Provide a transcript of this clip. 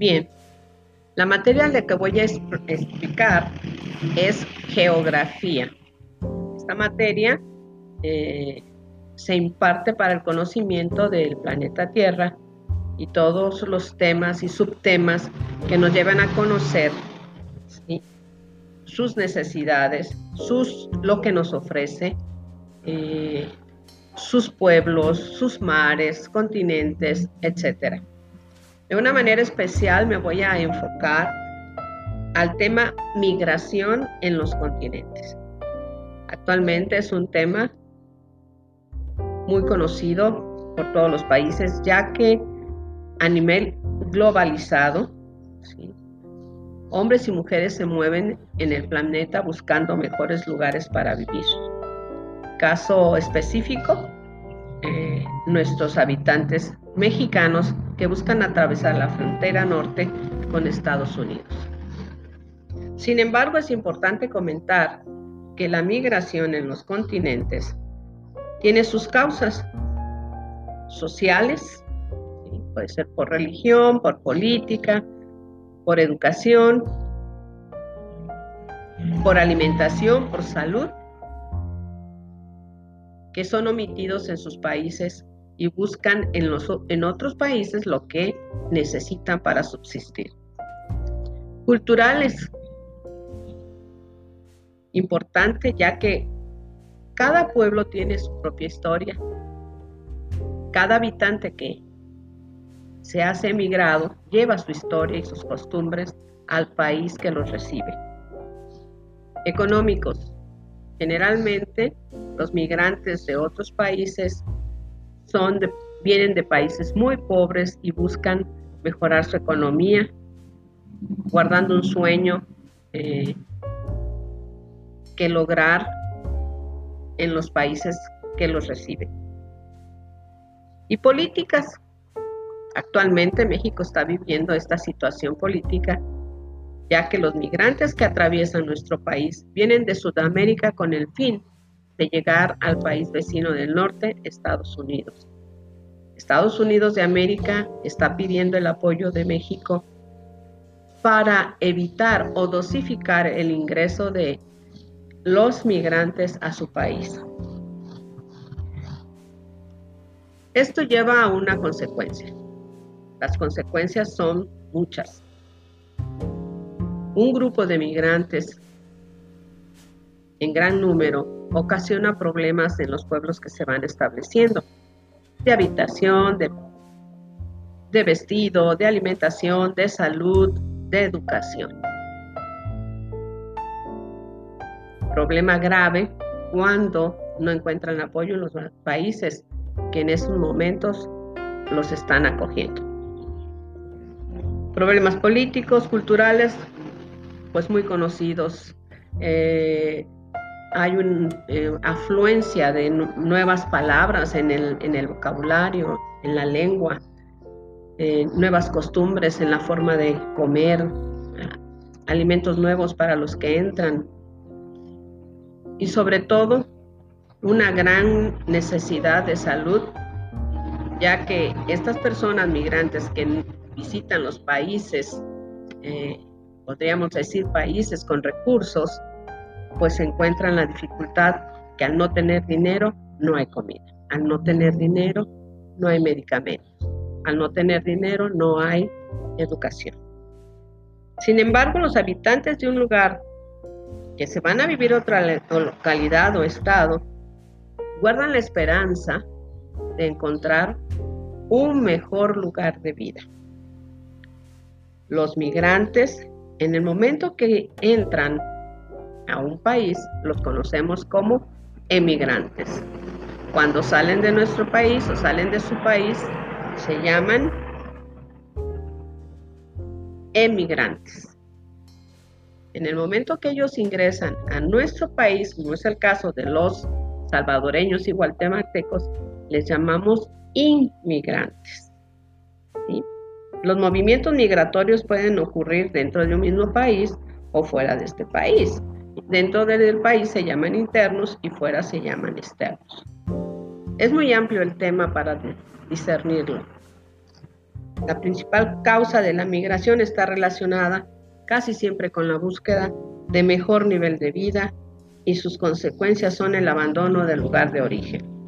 Bien, la materia de la que voy a explicar es geografía. Esta materia eh, se imparte para el conocimiento del planeta Tierra y todos los temas y subtemas que nos llevan a conocer sus necesidades, sus, lo que nos ofrece, eh, sus pueblos, sus mares, continentes, etc. De una manera especial me voy a enfocar al tema migración en los continentes. Actualmente es un tema muy conocido por todos los países, ya que a nivel globalizado, hombres y mujeres se mueven en el planeta buscando mejores lugares para vivir. Caso específico, eh, nuestros habitantes mexicanos que buscan atravesar la frontera norte con Estados Unidos. Sin embargo, es importante comentar que la migración en los continentes tiene sus causas sociales, puede ser por religión, por política, por educación, por alimentación, por salud, que son omitidos en sus países y buscan en, los, en otros países lo que necesitan para subsistir. Culturales, importante ya que cada pueblo tiene su propia historia. Cada habitante que se hace emigrado lleva su historia y sus costumbres al país que los recibe. Económicos. Generalmente los migrantes de otros países vienen de países muy pobres y buscan mejorar su economía, guardando un sueño eh, que lograr en los países que los reciben. Y políticas. Actualmente México está viviendo esta situación política ya que los migrantes que atraviesan nuestro país vienen de Sudamérica con el fin de llegar al país vecino del norte, Estados Unidos. Estados Unidos de América está pidiendo el apoyo de México para evitar o dosificar el ingreso de los migrantes a su país. Esto lleva a una consecuencia. Las consecuencias son muchas. Un grupo de migrantes en gran número ocasiona problemas en los pueblos que se van estableciendo, de habitación, de, de vestido, de alimentación, de salud, de educación. problema grave cuando no encuentran apoyo en los países que en esos momentos los están acogiendo. Problemas políticos, culturales, pues muy conocidos. Eh, hay una eh, afluencia de nuevas palabras en el, vocabulario, en la lengua, eh, nuevas costumbres en la forma de comer, alimentos nuevos para los que entran, y sobre todo una gran necesidad de salud, ya que estas personas migrantes que visitan los países, eh, podríamos decir países con recursos, pues se encuentran la dificultad que al no tener dinero no hay comida, al no tener dinero no hay medicamentos, al no tener dinero no hay educación. Sin embargo, los habitantes de un lugar que se van a vivir otra localidad o estado, guardan la esperanza de encontrar un mejor lugar de vida. Los migrantes, en el momento que entran a un país, los conocemos como emigrantes. Cuando salen de nuestro país o salen de su país, se llaman emigrantes. En el momento que ellos ingresan a nuestro país, como es el caso de los salvadoreños y guatemaltecos, les llamamos inmigrantes. Los movimientos migratorios pueden ocurrir dentro de un mismo país o fuera de este país. Dentro del país se llaman internos y fuera se llaman externos. Es muy amplio el tema para discernirlo. La principal causa de la migración está relacionada casi siempre con la búsqueda de mejor nivel de vida y sus consecuencias son el abandono del lugar de origen.